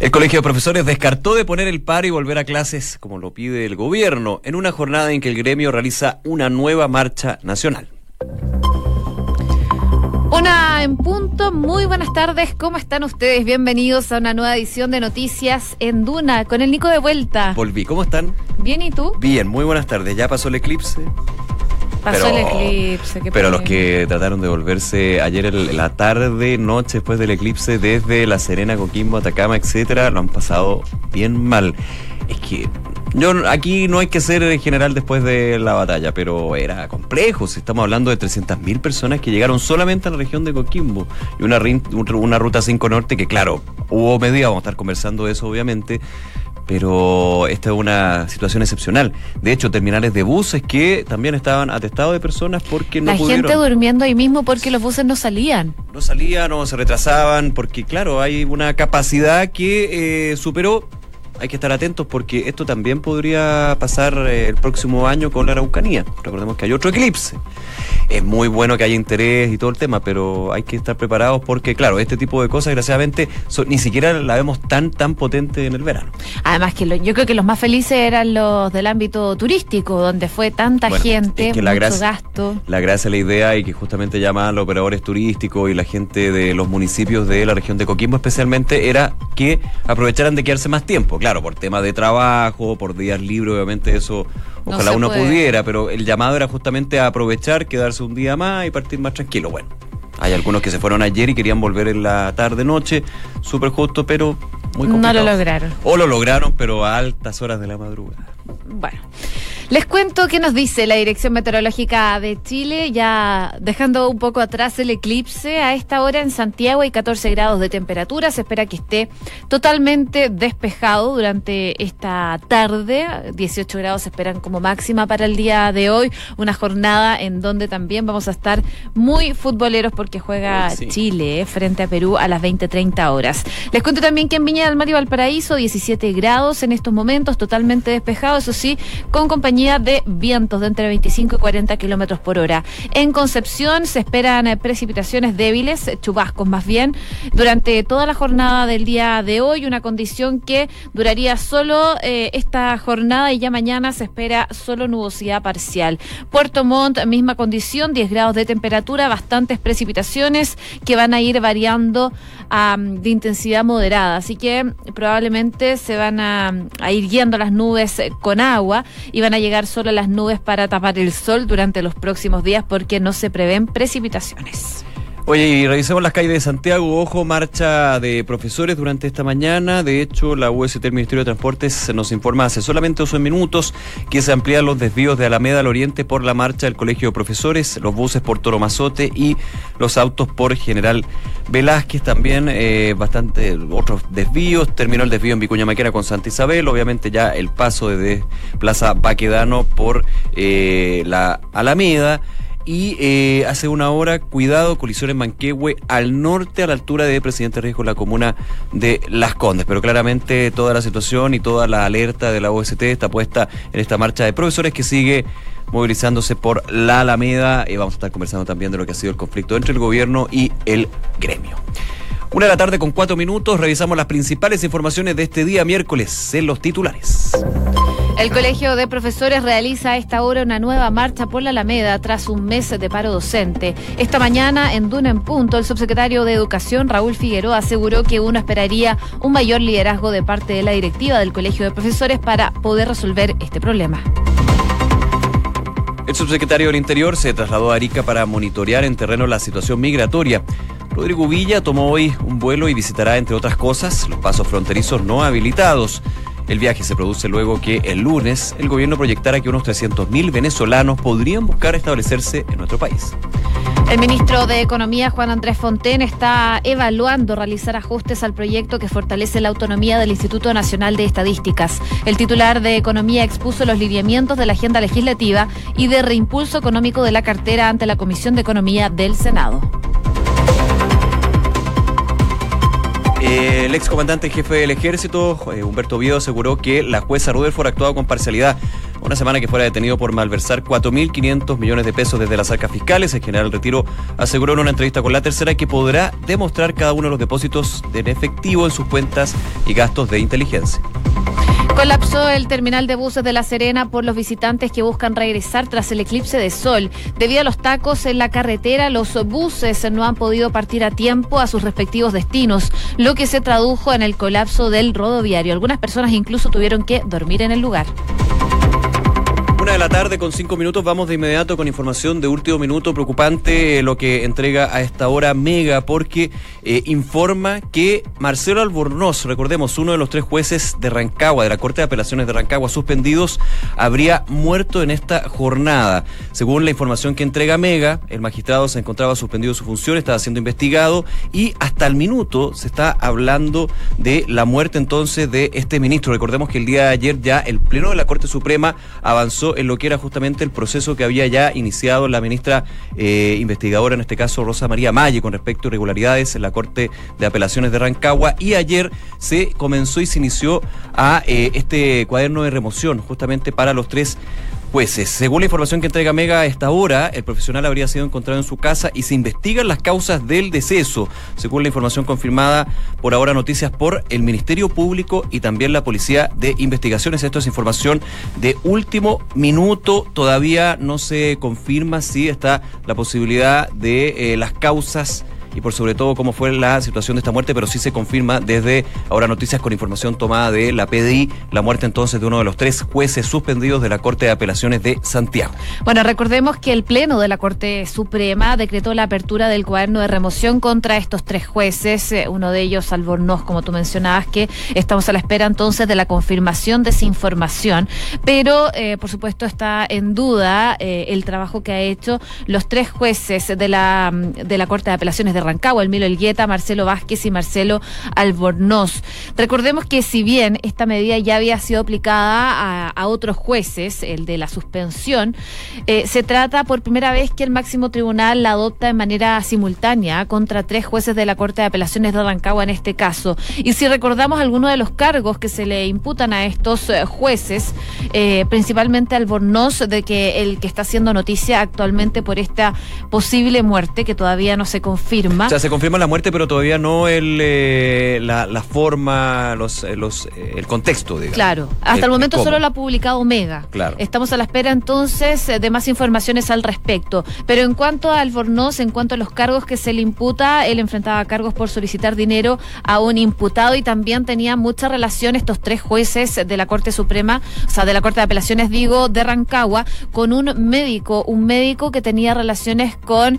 El Colegio de Profesores descartó de poner el paro y volver a clases como lo pide el gobierno, en una jornada en que el gremio realiza una nueva marcha nacional. Una en punto, muy buenas tardes, ¿cómo están ustedes? Bienvenidos a una nueva edición de Noticias en Duna, con el Nico de vuelta. Volví, ¿cómo están? Bien, ¿y tú? Bien, muy buenas tardes. ¿Ya pasó el eclipse? Pasó el eclipse. Qué pero los que trataron de volverse ayer en la tarde, noche después del eclipse, desde La Serena, Coquimbo, Atacama, etcétera, lo han pasado bien mal. Es que yo aquí no hay que ser general después de la batalla, pero era complejo. Si estamos hablando de 300.000 personas que llegaron solamente a la región de Coquimbo y una, una ruta 5 norte que, claro, hubo medidas, vamos a estar conversando de eso obviamente, pero esta es una situación excepcional. De hecho, terminales de buses que también estaban atestados de personas porque no La gente durmiendo ahí mismo porque los buses no salían. No salían o se retrasaban porque, claro, hay una capacidad que eh, superó hay que estar atentos porque esto también podría pasar eh, el próximo año con la Araucanía. Recordemos que hay otro eclipse. Es muy bueno que haya interés y todo el tema, pero hay que estar preparados porque, claro, este tipo de cosas, desgraciadamente, ni siquiera la vemos tan, tan potente en el verano. Además, que yo creo que los más felices eran los del ámbito turístico, donde fue tanta gente, mucho gasto. La gracia, la idea y que justamente llaman los operadores turísticos y la gente de los municipios de la región de Coquimbo especialmente, era que aprovecharan de quedarse más tiempo. Claro, claro, por temas de trabajo, por días libres, obviamente eso ojalá uno pudiera, pero el llamado era justamente a aprovechar, quedarse un día más y partir más tranquilo. Bueno, hay algunos que se fueron ayer y querían volver en la tarde, noche, súper justo, pero muy complicado. No lo lograron. O lo lograron, pero a altas horas de la madrugada. Bueno. Les cuento qué nos dice la Dirección Meteorológica de Chile, ya dejando un poco atrás el eclipse. A esta hora en Santiago hay 14 grados de temperatura. Se espera que esté totalmente despejado durante esta tarde. 18 grados se esperan como máxima para el día de hoy. Una jornada en donde también vamos a estar muy futboleros porque juega Chile eh, frente a Perú a las 20-30 horas. Les cuento también que en Viña del Mar y Valparaíso 17 grados en estos momentos, totalmente despejado, eso sí, con compañía de vientos de entre 25 y 40 kilómetros por hora. En Concepción se esperan eh, precipitaciones débiles, eh, chubascos más bien, durante toda la jornada del día de hoy, una condición que duraría solo eh, esta jornada y ya mañana se espera solo nubosidad parcial. Puerto Montt, misma condición, 10 grados de temperatura, bastantes precipitaciones que van a ir variando de intensidad moderada, así que probablemente se van a, a ir guiando las nubes con agua y van a llegar llegar solo las nubes para tapar el sol durante los próximos días porque no se prevén precipitaciones. Oye, y revisemos las calles de Santiago. Ojo, marcha de profesores durante esta mañana. De hecho, la UST, el Ministerio de Transportes, nos informa hace solamente 12 minutos que se amplían los desvíos de Alameda al Oriente por la marcha del Colegio de Profesores, los buses por Toromazote y los autos por General Velázquez. También eh, bastante otros desvíos. Terminó el desvío en Vicuña Maquena con Santa Isabel. Obviamente ya el paso de Plaza Baquedano por eh, la Alameda. Y eh, hace una hora, cuidado, colisión en Manquehue, al norte, a la altura de Presidente Riesgo, la comuna de Las Condes. Pero claramente toda la situación y toda la alerta de la OST está puesta en esta marcha de profesores que sigue movilizándose por la Alameda. Y vamos a estar conversando también de lo que ha sido el conflicto entre el gobierno y el gremio. Una de la tarde con cuatro minutos, revisamos las principales informaciones de este día miércoles en los titulares. El Colegio de Profesores realiza a esta hora una nueva marcha por la Alameda tras un mes de paro docente. Esta mañana, en Duna en Punto, el subsecretario de Educación, Raúl Figueroa, aseguró que uno esperaría un mayor liderazgo de parte de la directiva del Colegio de Profesores para poder resolver este problema. El subsecretario del Interior se trasladó a Arica para monitorear en terreno la situación migratoria. Rodrigo Villa tomó hoy un vuelo y visitará, entre otras cosas, los pasos fronterizos no habilitados. El viaje se produce luego que el lunes el gobierno proyectara que unos 300.000 venezolanos podrían buscar establecerse en nuestro país. El ministro de Economía, Juan Andrés Fonten, está evaluando realizar ajustes al proyecto que fortalece la autonomía del Instituto Nacional de Estadísticas. El titular de Economía expuso los lineamientos de la agenda legislativa y de reimpulso económico de la cartera ante la Comisión de Economía del Senado. Eh, El excomandante jefe del ejército, eh, Humberto Viedo, aseguró que la jueza Rutherford ha actuado con parcialidad. Una semana que fuera detenido por malversar 4.500 millones de pesos desde las arcas fiscales. El general Retiro aseguró en una entrevista con la tercera que podrá demostrar cada uno de los depósitos en efectivo en sus cuentas y gastos de inteligencia. Colapsó el terminal de buses de La Serena por los visitantes que buscan regresar tras el eclipse de sol. Debido a los tacos en la carretera, los buses no han podido partir a tiempo a sus respectivos destinos, lo que se tradujo en el colapso del rodoviario. Algunas personas incluso tuvieron que dormir en el lugar de la tarde con cinco minutos vamos de inmediato con información de último minuto preocupante lo que entrega a esta hora Mega porque eh, informa que Marcelo Albornoz, recordemos, uno de los tres jueces de Rancagua, de la Corte de Apelaciones de Rancagua suspendidos, habría muerto en esta jornada. Según la información que entrega Mega, el magistrado se encontraba suspendido de su función, estaba siendo investigado y hasta el minuto se está hablando de la muerte entonces de este ministro. Recordemos que el día de ayer ya el Pleno de la Corte Suprema avanzó en lo que era justamente el proceso que había ya iniciado la ministra eh, investigadora, en este caso Rosa María Malle, con respecto a irregularidades en la Corte de Apelaciones de Rancagua. Y ayer se comenzó y se inició a eh, este cuaderno de remoción, justamente para los tres pues Según la información que entrega Mega a esta hora, el profesional habría sido encontrado en su casa y se investigan las causas del deceso, según la información confirmada por ahora noticias por el Ministerio Público y también la Policía de Investigaciones. Esto es información de último minuto. Todavía no se confirma si está la posibilidad de eh, las causas y por sobre todo cómo fue la situación de esta muerte, pero sí se confirma desde ahora noticias con información tomada de la PDI, la muerte entonces de uno de los tres jueces suspendidos de la Corte de Apelaciones de Santiago. Bueno, recordemos que el Pleno de la Corte Suprema decretó la apertura del cuaderno de remoción contra estos tres jueces, eh, uno de ellos Albornoz, como tú mencionabas, que estamos a la espera entonces de la confirmación de esa información, pero eh, por supuesto está en duda eh, el trabajo que ha hecho los tres jueces de la, de la Corte de Apelaciones de Rancagua, Milo Elgueta, Marcelo Vázquez y Marcelo Albornoz. Recordemos que si bien esta medida ya había sido aplicada a, otros jueces, el de la suspensión, eh, se trata por primera vez que el máximo tribunal la adopta de manera simultánea contra tres jueces de la Corte de Apelaciones de Rancagua en este caso. Y si recordamos algunos de los cargos que se le imputan a estos eh, jueces, eh, principalmente Albornoz, de que el que está haciendo noticia actualmente por esta posible muerte que todavía no se confirma o sea, se confirma la muerte, pero todavía no el, eh, la, forma, los, eh, los, eh, el contexto, digamos. Claro, hasta el, momento solo lo ha publicado Omega. Claro. Estamos a la espera entonces de más informaciones al respecto. Pero en cuanto a Albornoz, en cuanto a los cargos que se le imputa, él enfrentaba cargos por solicitar dinero a un imputado y también tenía mucha relación estos tres jueces de la Corte Suprema, o sea, de la Corte de Apelaciones, digo, de Rancagua, con un médico, un médico que tenía relaciones con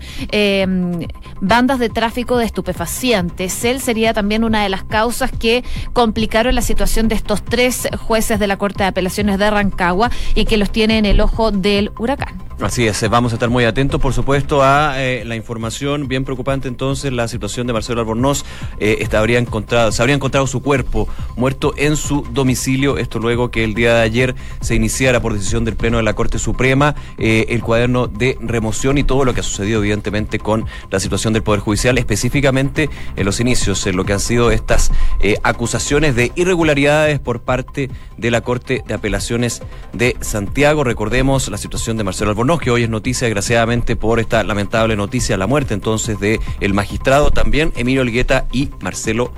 bandas de tráfico de estupefacientes. Él sería también una de las causas que complicaron la situación de estos tres jueces de la Corte de Apelaciones de Rancagua y que los tiene en el ojo del huracán. Así es, vamos a estar muy atentos, por supuesto, a eh, la información bien preocupante entonces, la situación de Marcelo Albornoz. Eh, habría encontrado, se habría encontrado su cuerpo muerto en su domicilio, esto luego que el día de ayer se iniciara por decisión del Pleno de la Corte Suprema eh, el cuaderno de remoción y todo lo que ha sucedido evidentemente con la situación del Poder Judicial, específicamente en los inicios, en lo que han sido estas eh, acusaciones de irregularidades por parte de la Corte de Apelaciones de Santiago. Recordemos la situación de Marcelo Albornoz que hoy es noticia, desgraciadamente, por esta lamentable noticia, la muerte entonces de el magistrado, también Emilio Olgueta y Marcelo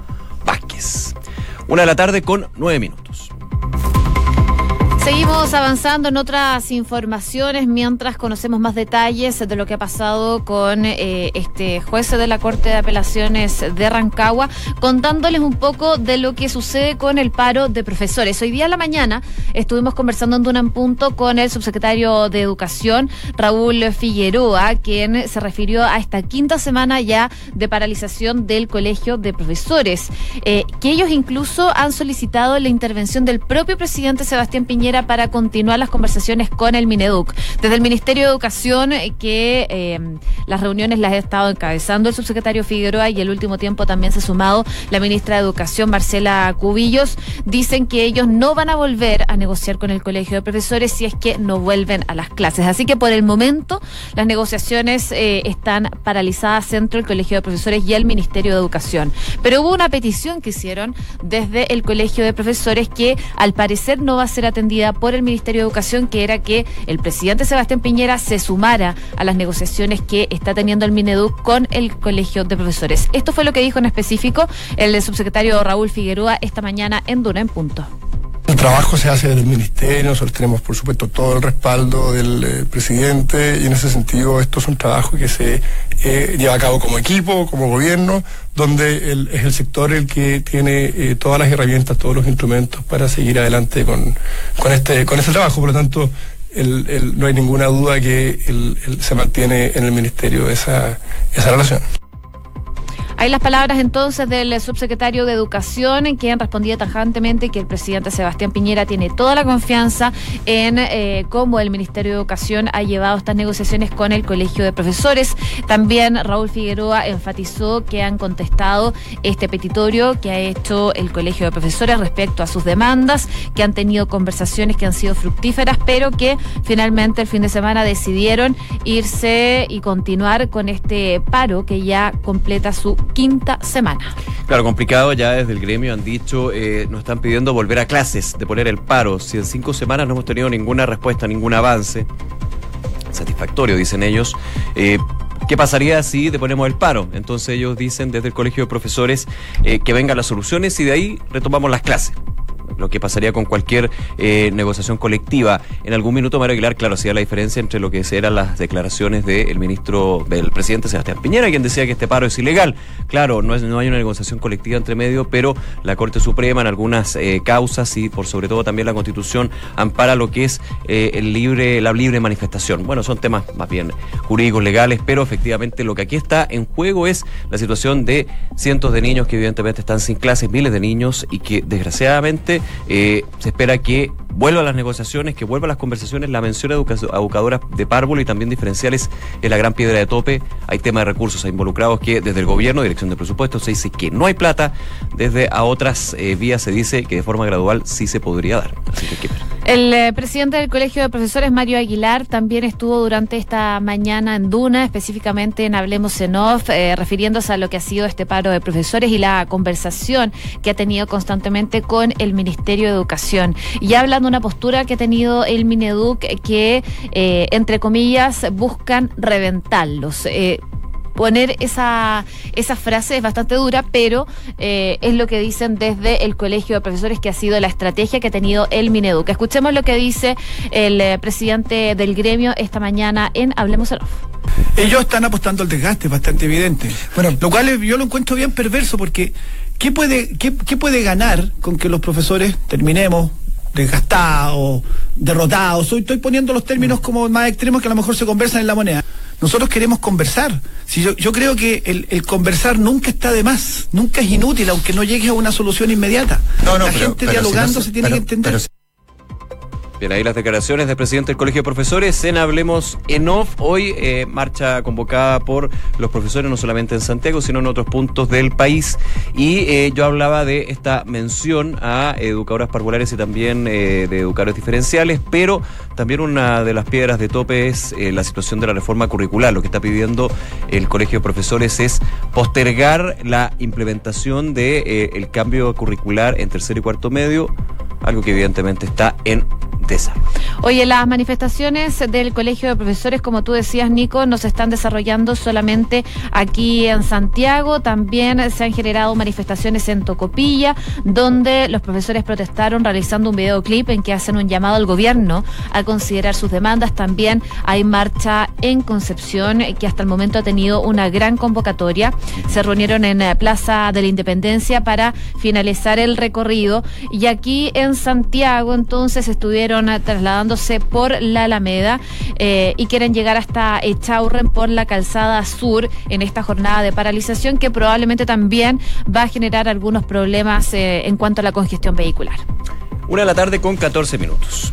Vázquez. Una de la tarde con nueve minutos. Seguimos avanzando en otras informaciones mientras conocemos más detalles de lo que ha pasado con eh, este juez de la Corte de Apelaciones de Rancagua, contándoles un poco de lo que sucede con el paro de profesores. Hoy día a la mañana estuvimos conversando en Duna Punto con el subsecretario de Educación, Raúl Figueroa, quien se refirió a esta quinta semana ya de paralización del Colegio de Profesores, eh, que ellos incluso han solicitado la intervención del propio presidente Sebastián Piñera Para continuar las conversaciones con el Mineduc. Desde el Ministerio de Educación, eh, que eh, las reuniones las ha estado encabezando el subsecretario Figueroa y el último tiempo también se ha sumado la ministra de Educación, Marcela Cubillos, dicen que ellos no van a volver a negociar con el Colegio de Profesores si es que no vuelven a las clases. Así que por el momento las negociaciones eh, están paralizadas entre el Colegio de Profesores y el Ministerio de Educación. Pero hubo una petición que hicieron desde el Colegio de Profesores que al parecer no va a ser atendida por el Ministerio de Educación, que era que el presidente Sebastián Piñera se sumara a las negociaciones que está teniendo el Mineduc con el Colegio de Profesores. Esto fue lo que dijo en específico el subsecretario Raúl Figueroa esta mañana en Duna en Punto. El trabajo se hace desde el ministerio, nosotros tenemos por supuesto todo el respaldo del eh, presidente y en ese sentido esto es un trabajo que se eh, lleva a cabo como equipo, como gobierno, donde es el sector el que tiene eh, todas las herramientas, todos los instrumentos para seguir adelante con, con, este, este trabajo. Por lo tanto, no hay ninguna duda que se mantiene en el ministerio esa, esa relación. Hay las palabras entonces del subsecretario de Educación, en quien respondía tajantemente que el presidente Sebastián Piñera tiene toda la confianza en eh, cómo el Ministerio de Educación ha llevado estas negociaciones con el Colegio de Profesores. También Raúl Figueroa enfatizó que han contestado este petitorio que ha hecho el Colegio de Profesores respecto a sus demandas, que han tenido conversaciones que han sido fructíferas, pero que finalmente el fin de semana decidieron irse y continuar con este paro que ya completa su quinta semana. Claro, complicado, ya desde el gremio han dicho, eh, nos están pidiendo volver a clases, de poner el paro. Si en cinco semanas no hemos tenido ninguna respuesta, ningún avance, satisfactorio, dicen ellos. Eh, ¿Qué pasaría si deponemos el paro? Entonces ellos dicen desde el Colegio de Profesores eh, que vengan las soluciones y de ahí retomamos las clases lo que pasaría con cualquier eh, negociación colectiva. En algún minuto, Mario Aguilar, claro, hacía la diferencia entre lo que eran las declaraciones del ministro, del presidente Sebastián Piñera, quien decía que este paro es ilegal. Claro, no, es, no hay una negociación colectiva entre medio, pero la Corte Suprema en algunas eh, causas y por sobre todo también la Constitución ampara lo que es eh, el libre, la libre manifestación. Bueno, son temas más bien jurídicos, legales, pero efectivamente lo que aquí está en juego es la situación de cientos de niños que evidentemente están sin clases, miles de niños y que desgraciadamente eh, se espera que vuelva a las negociaciones, que vuelva a las conversaciones. La mención a educadoras de párvulo y también diferenciales es la gran piedra de tope. Hay tema de recursos involucrados que desde el gobierno, dirección de presupuesto, se dice que no hay plata. Desde a otras eh, vías se dice que de forma gradual sí se podría dar. Así que, el eh, presidente del Colegio de Profesores, Mario Aguilar, también estuvo durante esta mañana en Duna, específicamente en Hablemos en Off, eh, refiriéndose a lo que ha sido este paro de profesores y la conversación que ha tenido constantemente con el Ministerio de Educación. Y hablando de una postura que ha tenido el Mineduc que, eh, entre comillas, buscan reventarlos poner esa, esa frase es bastante dura, pero eh, es lo que dicen desde el Colegio de Profesores que ha sido la estrategia que ha tenido el Mineduc. Escuchemos lo que dice el eh, presidente del gremio esta mañana en Hablemos en Off. Ellos están apostando al desgaste, bastante evidente. Bueno, lo cual yo lo encuentro bien perverso porque ¿qué puede, qué, qué puede ganar con que los profesores terminemos desgastados, derrotados? Estoy poniendo los términos como más extremos que a lo mejor se conversan en la moneda. Nosotros queremos conversar. Si yo, yo creo que el, conversar nunca está de más, nunca es inútil, aunque no llegue a una solución inmediata. No, no, La gente dialogando se tiene que entender. Bien, ahí las declaraciones del presidente del Colegio de Profesores en Hablemos en Off. Hoy eh, marcha convocada por los profesores no solamente en Santiago, sino en otros puntos del país. Y eh, yo hablaba de esta mención a educadoras parvulares y también eh, de educadores diferenciales, pero también una de las piedras de tope es la situación de la reforma curricular. Lo que está pidiendo el Colegio de Profesores es postergar la implementación del de, el cambio curricular en tercer y cuarto medio, algo que evidentemente está en Oye, las manifestaciones del Colegio de Profesores, como tú decías, Nico, no se están desarrollando solamente aquí en Santiago, también se han generado manifestaciones en Tocopilla, donde los profesores protestaron realizando un videoclip en que hacen un llamado al gobierno considerar sus demandas. También hay marcha en Concepción, que hasta el momento ha tenido una gran convocatoria. Se reunieron en Plaza de la Independencia para finalizar el recorrido. Y aquí en Santiago, entonces, estuvieron trasladándose por la Alameda eh, y quieren llegar hasta Echaurren por la calzada sur en esta jornada de paralización que probablemente también va a generar algunos problemas eh, en cuanto a la congestión vehicular. Una de la tarde con 14 minutos.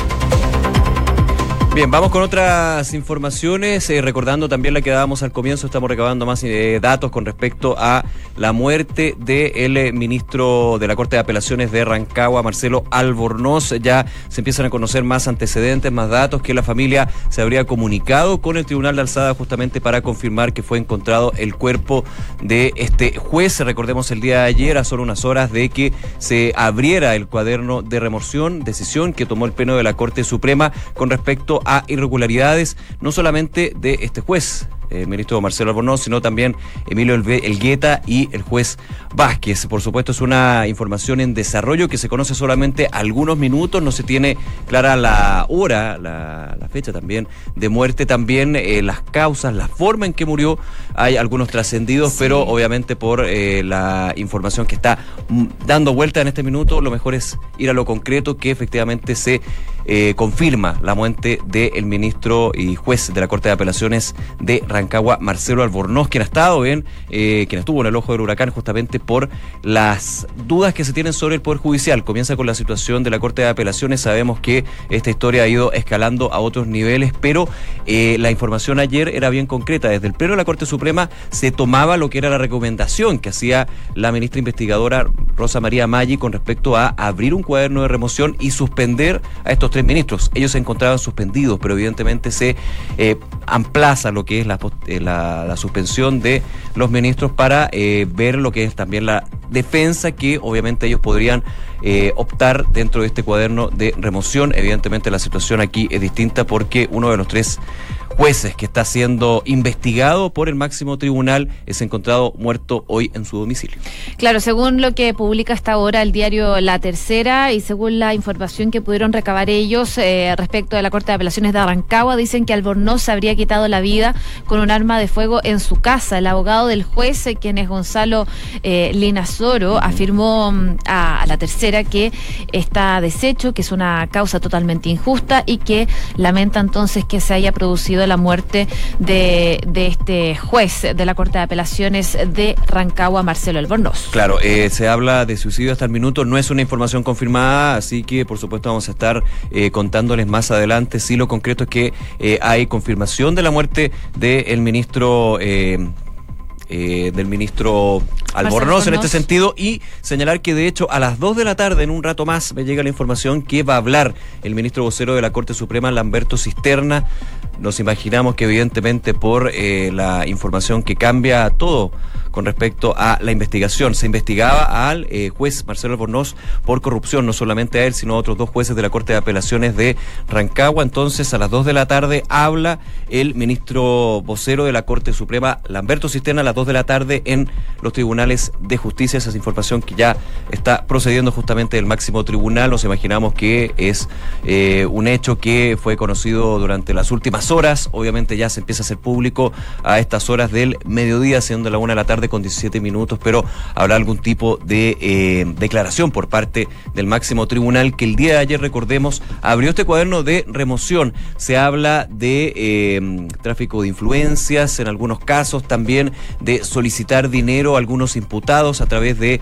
Bien, vamos con otras informaciones, eh, recordando también la que dábamos al comienzo, estamos recabando más eh, datos con respecto a la muerte del eh, ministro de la Corte de Apelaciones de Rancagua, Marcelo Albornoz. Ya se empiezan a conocer más antecedentes, más datos, que la familia se habría comunicado con el Tribunal de Alzada justamente para confirmar que fue encontrado el cuerpo de este juez. Recordemos el día de ayer, a solo unas horas de que se abriera el cuaderno de remoción, decisión que tomó el Pleno de la Corte Suprema con respecto a irregularidades, no solamente de este juez, el ministro Marcelo Albornoz, sino también Emilio Elgueta y el juez Vázquez. Por supuesto, es una información en desarrollo que se conoce solamente algunos minutos, no se tiene clara la hora, la, fecha también de muerte, también eh, las causas, la forma en que murió. Hay algunos trascendidos, pero obviamente por eh, la información que está mm, dando vuelta en este minuto, lo mejor es ir a lo concreto, que efectivamente se eh, confirma la muerte del ministro y juez de la Corte de Apelaciones de Rancagua, Marcelo Albornoz, quien ha estado en, eh, quien estuvo en el ojo del huracán justamente por las dudas que se tienen sobre el Poder Judicial. Comienza con la situación de la Corte de Apelaciones. Sabemos que esta historia ha ido escalando a otros niveles, pero eh, la información ayer era bien concreta. Desde el Pleno de la Corte Suprema se tomaba lo que era la recomendación que hacía la ministra investigadora Rosa María Maggi con respecto a abrir un cuaderno de remoción y suspender a estos tres ministros. Ellos se encontraban suspendidos, pero evidentemente se eh, amplaza lo que es eh, la, la, suspensión de los ministros para eh, ver lo que es también la defensa que obviamente ellos podrían optar dentro de este cuaderno de remoción. Evidentemente la situación aquí es distinta porque uno de los tres jueces que está siendo investigado por el máximo tribunal es encontrado muerto hoy en su domicilio. Claro, según lo que publica hasta ahora el diario La Tercera y según la información que pudieron recabar ellos eh, respecto de la Corte de Apelaciones de Arrancagua, dicen que Albornoz habría quitado la vida con un arma de fuego en su casa. El abogado del juez, eh, quien es Gonzalo eh, Linazoro, afirmó mm, a, La Tercera que está deshecho, que es una causa totalmente injusta y que lamenta entonces que se haya producido de la muerte de, este juez de la Corte de Apelaciones de Rancagua, Marcelo Albornoz. Claro, eh, se habla de suicidio hasta el minuto, no es una información confirmada, así que por supuesto vamos a estar eh, contándoles más adelante. Sí, lo concreto es que eh, hay confirmación de la muerte del ministro eh, del ministro Albornoz en este sentido y señalar que de hecho a las 2 de la tarde, en un rato más, me llega la información que va a hablar el ministro vocero de la Corte Suprema, Lamberto Cisterna. Nos imaginamos que evidentemente por eh, la información que cambia todo con respecto a la investigación. Se investigaba al eh, juez Marcelo Albornoz por corrupción, no solamente a él, sino a otros dos jueces de la Corte de Apelaciones de Rancagua. Entonces, a las 2 de la tarde habla el ministro vocero de la Corte Suprema, Lamberto Cisterna, a las 2 de la tarde en los tribunales de justicia. Esa es información que ya está procediendo justamente del máximo tribunal. Nos imaginamos que es eh, un hecho que fue conocido durante las últimas horas. Obviamente ya se empieza a hacer público a estas horas del mediodía, siendo la una de la tarde con 17 minutos, pero habrá algún tipo de eh, declaración por parte del máximo tribunal que el día de ayer, recordemos, abrió este cuaderno de remoción. Se habla de eh, tráfico de influencias, en algunos casos también de solicitar dinero a algunos imputados a través de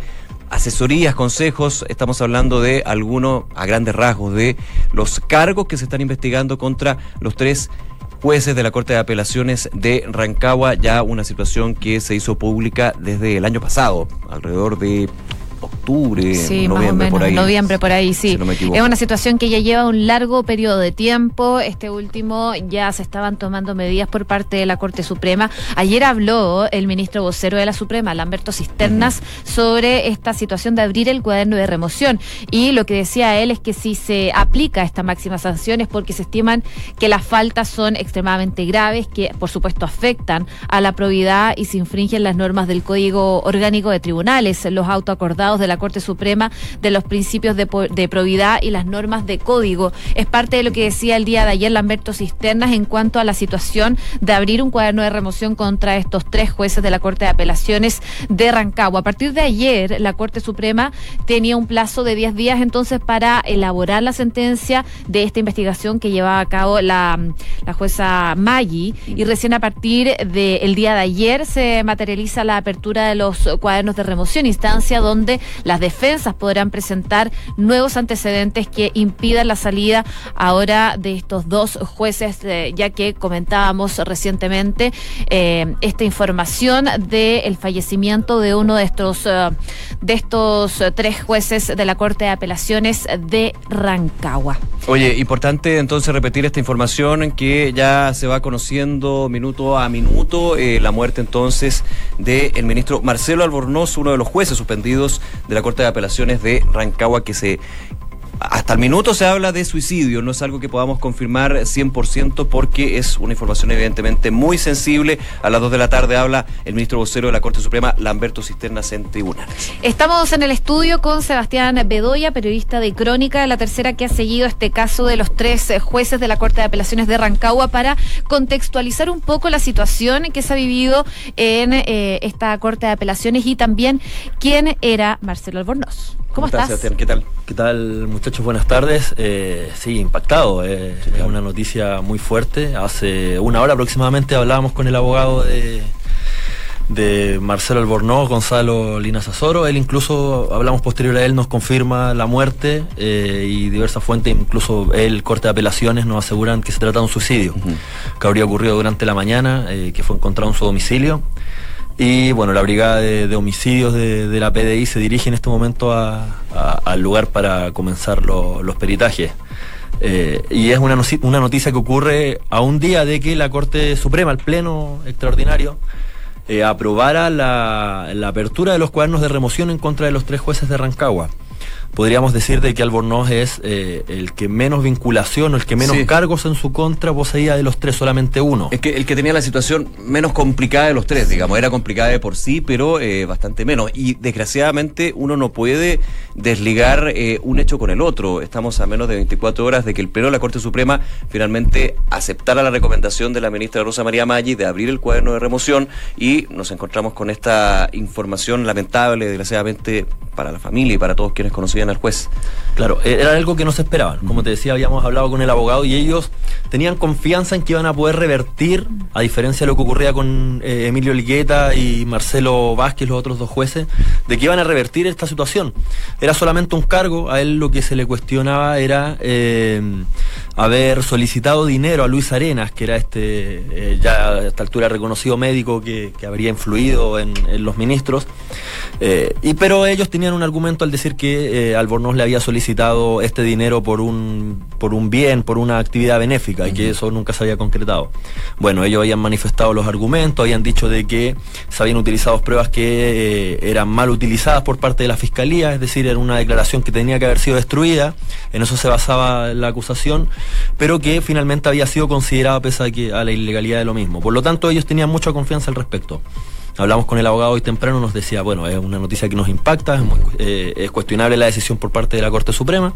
asesorías, consejos, estamos hablando de algunos, a grandes rasgos, de los cargos que se están investigando contra los tres jueces de la Corte de Apelaciones de Rancagua, ya una situación que se hizo pública desde el año pasado, alrededor de octubre, sí, noviembre por ahí. Noviembre por ahí, sí. es una situación que ya lleva un largo periodo de tiempo. Este último ya se estaban tomando medidas por parte de la Corte Suprema. Ayer habló el ministro vocero de la Suprema, Lamberto Cisternas, sobre esta situación de abrir el cuaderno de remoción. Y lo que decía él es que si se aplica esta máxima sanción es porque se estiman que las faltas son extremadamente graves, que por supuesto afectan a la probidad y se infringen las normas del Código Orgánico de Tribunales. Los autoacordados de la Corte Suprema de los principios de, de probidad y las normas de código. Es parte de lo que decía el día de ayer Lamberto Cisternas en cuanto a la situación de abrir un cuaderno de remoción contra estos tres jueces de la Corte de Apelaciones de Rancagua. A partir de ayer, la Corte Suprema tenía un plazo de 10 días entonces para elaborar la sentencia de esta investigación que llevaba a cabo la, la jueza Maggi y recién a partir del día de ayer se materializa la apertura de los cuadernos de remoción, instancia donde las defensas podrán presentar nuevos antecedentes que impidan la salida ahora de estos dos jueces, eh, ya que comentábamos recientemente eh, esta información del fallecimiento de uno de estos, eh, de estos tres jueces de la Corte de Apelaciones de Rancagua. Oye, importante entonces repetir esta información que ya se va conociendo minuto a minuto, la muerte entonces del ministro Marcelo Albornoz, uno de los jueces suspendidos de la Corte de Apelaciones de Rancagua que se hasta el minuto se habla de suicidio, no es algo que podamos confirmar 100% porque es una información evidentemente muy sensible. A las 2 de la tarde habla el ministro vocero de la Corte Suprema, Lamberto Cisternas, en tribunales. Estamos en el estudio con Sebastián Bedoya, periodista de Crónica, la tercera que ha seguido este caso de los tres eh, jueces de la Corte de Apelaciones de Rancagua para contextualizar un poco la situación que se ha vivido en eh, esta Corte de Apelaciones y también quién era Marcelo Albornoz. ¿Cómo, estás? Sebastián? ¿Qué tal? ¿Qué tal, muchachos? Buenas tardes. Eh, sí, impactado. Eh, es una noticia muy fuerte. Hace una hora aproximadamente hablábamos con el abogado de, de Marcelo Albornoz, Gonzalo Lina Azoro. Él incluso, hablamos posterior a él, nos confirma la muerte eh, y diversas fuentes, incluso el corte de apelaciones, nos aseguran que se trata de un suicidio que habría ocurrido durante la mañana, que fue encontrado en su domicilio. Y bueno, la brigada de, homicidios de, la PDI se dirige en este momento al lugar para comenzar los peritajes. Eh, y es una, una noticia que ocurre a un día de que la Corte Suprema, el Pleno Extraordinario, eh, aprobara la, la, apertura de los cuadernos de remoción en contra de los tres jueces de Rancagua podríamos decir de que Albornoz es eh, el que menos vinculación o el que menos cargos en su contra poseía de los tres, solamente uno. Es que el que tenía la situación menos complicada de los tres, digamos, era complicada de por sí, pero eh, bastante menos. Y desgraciadamente uno no puede desligar eh, un hecho con el otro. Estamos a menos de 24 horas de que el Pleno de la Corte Suprema finalmente aceptara la recomendación de la ministra Rosa María Maggi de abrir el cuaderno de remoción y nos encontramos con esta información lamentable, desgraciadamente, para la familia y para todos quienes conocían al juez. Claro, e-, era algo que no se esperaban. Como te decía, habíamos hablado con el abogado y ellos tenían confianza en que iban a poder revertir, a diferencia de lo que ocurría con eh, Emilio Ligueta y Marcelo Vázquez, los otros dos jueces, de que iban a revertir esta situación. Era solamente un cargo, a él lo que se le cuestionaba era eh, haber solicitado dinero a Luis Arenas, que era este eh, ya a esta altura reconocido médico que, habría influido en, los ministros. Y pero ellos tenían un argumento al decir que eh, Albornoz le había solicitado este dinero por un por un bien, por una actividad benéfica y que eso nunca se había concretado. Bueno, ellos habían manifestado los argumentos, habían dicho de que se habían utilizado pruebas que eran mal utilizadas por parte de la fiscalía, es decir, era una declaración que tenía que haber sido destruida. En eso se basaba la acusación pero que finalmente había sido considerada pese a, que, a la ilegalidad de lo mismo. Por lo tanto, ellos tenían mucha confianza al respecto. Hablamos con el abogado hoy temprano, nos decía, bueno, es una noticia que nos impacta, es, eh, cuestionable la decisión por parte de la Corte Suprema,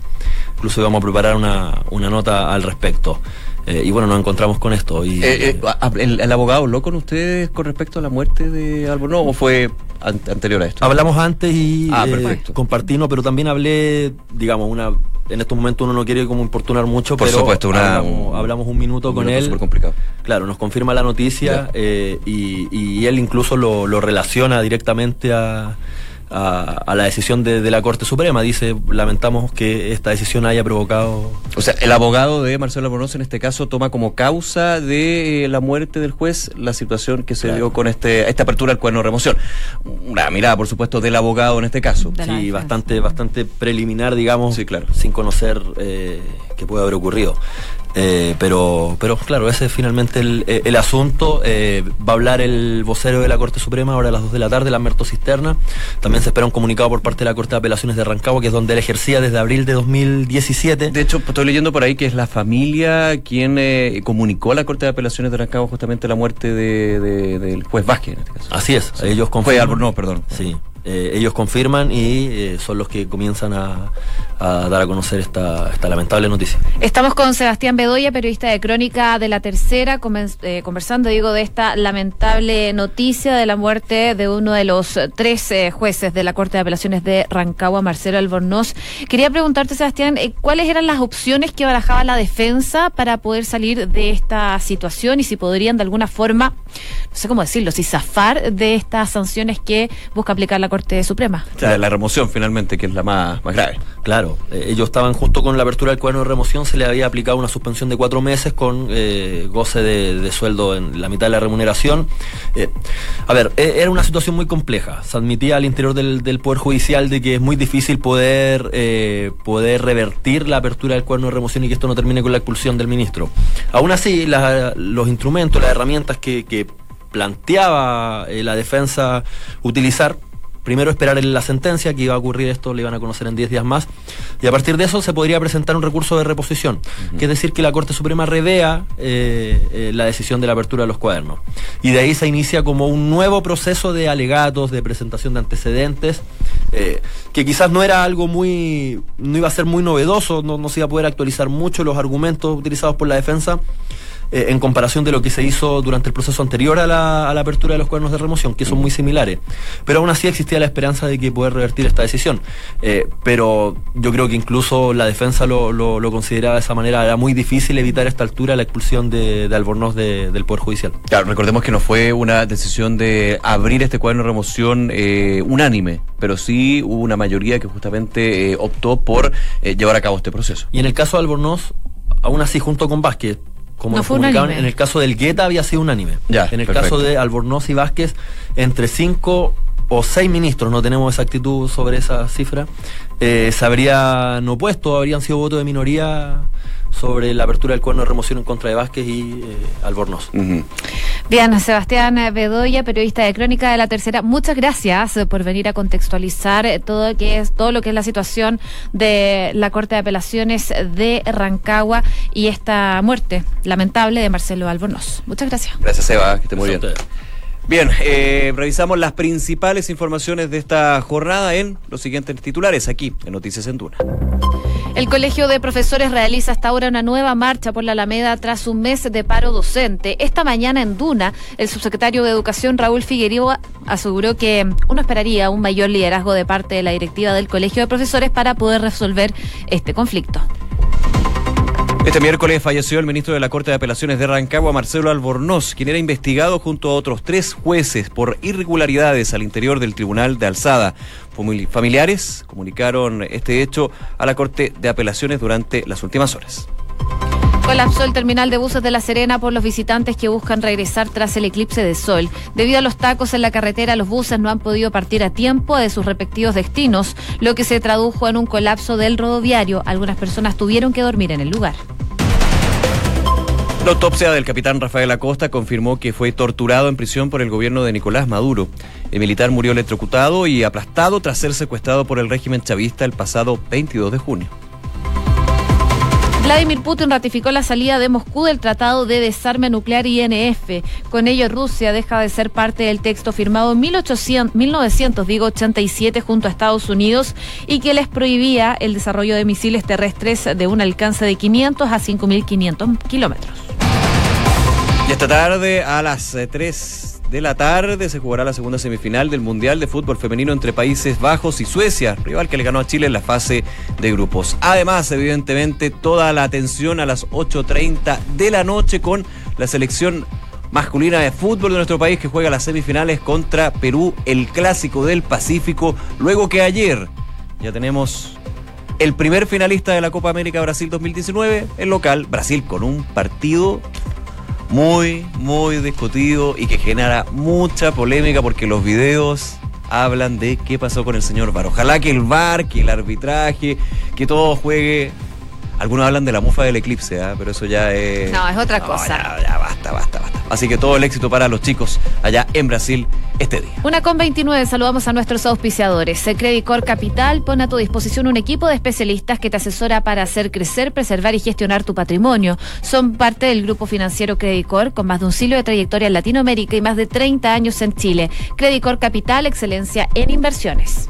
incluso vamos a preparar una, una nota al respecto. Eh, y bueno, nos encontramos con esto. Y, eh, el, abogado habló con ustedes con respecto a la muerte de Albornoz o fue anterior a esto? Hablamos antes y ah, compartimos, pero también hablé, digamos, una en estos momentos uno no quiere como importunar mucho, Por pero supuesto, hablamos, un minuto con él. complicado. Claro, nos confirma la noticia eh, y, él incluso lo, lo relaciona directamente a a, la decisión de, la Corte Suprema. Dice, lamentamos que esta decisión haya provocado... O sea, el abogado de Marcelo Albornoz en este caso toma como causa de la muerte del juez la situación que se dio con este esta apertura al cuerno de remoción. Una mirada, por supuesto, del abogado en este caso. Sí, bastante, bastante preliminar, digamos, sí, claro. sin conocer eh, qué puede haber ocurrido. Eh, pero, pero claro, ese es finalmente el, eh, el asunto. Eh, va a hablar el vocero de la Corte Suprema ahora a las 2 de la tarde, Lamberto Cisterna. También se espera un comunicado por parte de la Corte de Apelaciones de Rancagua, que es donde él ejercía desde abril de 2017. De hecho, estoy leyendo por ahí que es la familia quien comunicó a la Corte de Apelaciones de Rancagua justamente la muerte de, del juez Vázquez en este caso. Así es, ellos confirman. Fue no, perdón. Sí. Eh, ellos confirman y eh, son los que comienzan a, dar a conocer esta, lamentable noticia. Estamos con Sebastián Bedoya, periodista de Crónica de la Tercera, eh, conversando, digo, de esta lamentable noticia de la muerte de uno de los tres jueces de la Corte de Apelaciones de Rancagua, Marcelo Albornoz. Quería preguntarte, Sebastián, ¿cuáles eran las opciones que barajaba la defensa para poder salir de esta situación y si podrían de alguna forma, no sé cómo decirlo, si zafar de estas sanciones que busca aplicar la Corte Suprema? O sea, la remoción finalmente, que es la más, más grave. Claro, eh, ellos estaban justo con la apertura del cuaderno de remoción, se le había aplicado una suspensión de cuatro meses con eh, goce de, de sueldo en la mitad de la remuneración. Eh, a ver, eh, era una situación muy compleja. Se admitía al interior del, del Poder Judicial de que es muy difícil poder, eh, poder revertir la apertura del cuaderno de remoción y que esto no termine con la expulsión del ministro. Aún así, la- los instrumentos, las herramientas que, que planteaba eh, la defensa utilizar primero esperar la sentencia, que iba a ocurrir esto, le iban a conocer en 10 días más, y a partir de eso se podría presentar un recurso de reposición, que es decir, que la Corte Suprema revea eh, eh, la decisión de la apertura de los cuadernos. Y de ahí se inicia como un nuevo proceso de alegatos, de presentación de antecedentes, eh, que quizás no era algo muy, no iba a ser muy novedoso, no, no se iba a poder actualizar mucho los argumentos utilizados por la defensa, eh, en comparación de lo que se hizo durante el proceso anterior a la, a la apertura de los cuernos de remoción, que son muy similares. Pero aún así existía la esperanza de que poder revertir esta decisión. Eh, pero yo creo que incluso la defensa lo, lo- lo consideraba de esa manera. Era muy difícil evitar a esta altura la expulsión de, de Albornoz de- del Poder Judicial. Claro, recordemos que no fue una decisión de abrir este cuaderno de remoción eh, unánime, pero sí hubo una mayoría que justamente eh, optó por eh, llevar a cabo este proceso. Y en el caso de Albornoz, aún así junto con Vázquez, como No nos unánime. en el caso del Guetta había sido unánime. Ya, en el perfecto. caso de Albornoz y Vázquez, entre cinco o seis ministros, no tenemos exactitud sobre esa cifra, eh, se habrían opuesto, habrían sido votos de minoría sobre la apertura del cuerno de remoción en contra de Vázquez y eh, Albornoz. Bien, Sebastián Bedoya, periodista de Crónica de la Tercera, muchas gracias por venir a contextualizar todo, que es, todo lo que es la situación de la Corte de Apelaciones de Rancagua y esta muerte lamentable de Marcelo Albornoz. Muchas gracias. Gracias, Eva, que esté muy bien. Bien, eh, revisamos las principales informaciones de esta jornada en los siguientes titulares aquí en Noticias en Duna. El Colegio de Profesores realiza hasta ahora una nueva marcha por la Alameda tras un mes de paro docente. Esta mañana en Duna, el subsecretario de Educación Raúl Figueroa aseguró que uno esperaría un mayor liderazgo de parte de la directiva del Colegio de Profesores para poder resolver este conflicto. Este miércoles falleció el ministro de la Corte de Apelaciones de Rancagua, Marcelo Albornoz, quien era investigado junto a otros tres jueces por irregularidades al interior del Tribunal de Alzada. Famili- Familiares comunicaron este hecho a la Corte de Apelaciones durante las últimas horas. Colapsó el terminal de buses de La Serena por los visitantes que buscan regresar tras el eclipse de sol. Debido a los tacos en la carretera, los buses no han podido partir a tiempo de sus respectivos destinos, lo que se tradujo en un colapso del rodoviario. Algunas personas tuvieron que dormir en el lugar. La autopsia del capitán Rafael Acosta confirmó que fue torturado en prisión por el gobierno de Nicolás Maduro. El militar murió electrocutado y aplastado tras ser secuestrado por el régimen chavista el pasado 22 de junio. Vladimir Putin ratificó la salida de Moscú del Tratado de Desarme Nuclear INF. Con ello, Rusia deja de ser parte del texto firmado en 1800, 1987 junto a Estados Unidos y que les prohibía el desarrollo de misiles terrestres de un alcance de 500 a 5.500 kilómetros. Y esta tarde, a las eh, 3 de la tarde, se jugará la segunda semifinal del Mundial de Fútbol Femenino entre Países Bajos y Suecia, rival que le ganó a Chile en la fase de grupos. Además, evidentemente, toda la atención a las 8.30 de la noche con la selección masculina de fútbol de nuestro país que juega las semifinales contra Perú, el clásico del Pacífico, luego que ayer ya tenemos el primer finalista de la Copa América Brasil 2019, el local, Brasil, con un partido muy, muy discutido y que genera mucha polémica porque los videos hablan de qué pasó con el señor VAR. Ojalá que el VAR, que el arbitraje, que todo juegue. Algunos hablan de la mufa del eclipse, ¿ah? pero eso ya es. No, es otra No, cosa. Ya, basta, basta. Así que todo el éxito para los chicos allá en Brasil este día. Una con 29, saludamos a nuestros auspiciadores. Credicor Capital pone a tu disposición un equipo de especialistas que te asesora para hacer crecer, preservar y gestionar tu patrimonio. Son parte del grupo financiero Credicor con más de un siglo de trayectoria en Latinoamérica y más de 30 años en Chile. Credicor Capital, excelencia en inversiones.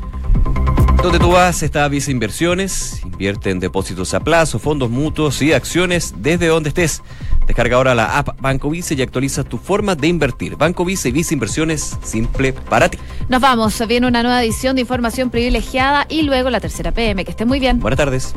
Donde tú vas está Visa Inversiones, invierte en depósitos a plazo, fondos mutuos y acciones desde donde estés. Descarga ahora la app Banco Vice y actualiza tu forma de invertir. Banco Vice y Visa Inversiones, simple para ti. Nos vamos, viene una nueva edición de información privilegiada y luego la tercera PM. Que esté muy bien. Buenas tardes.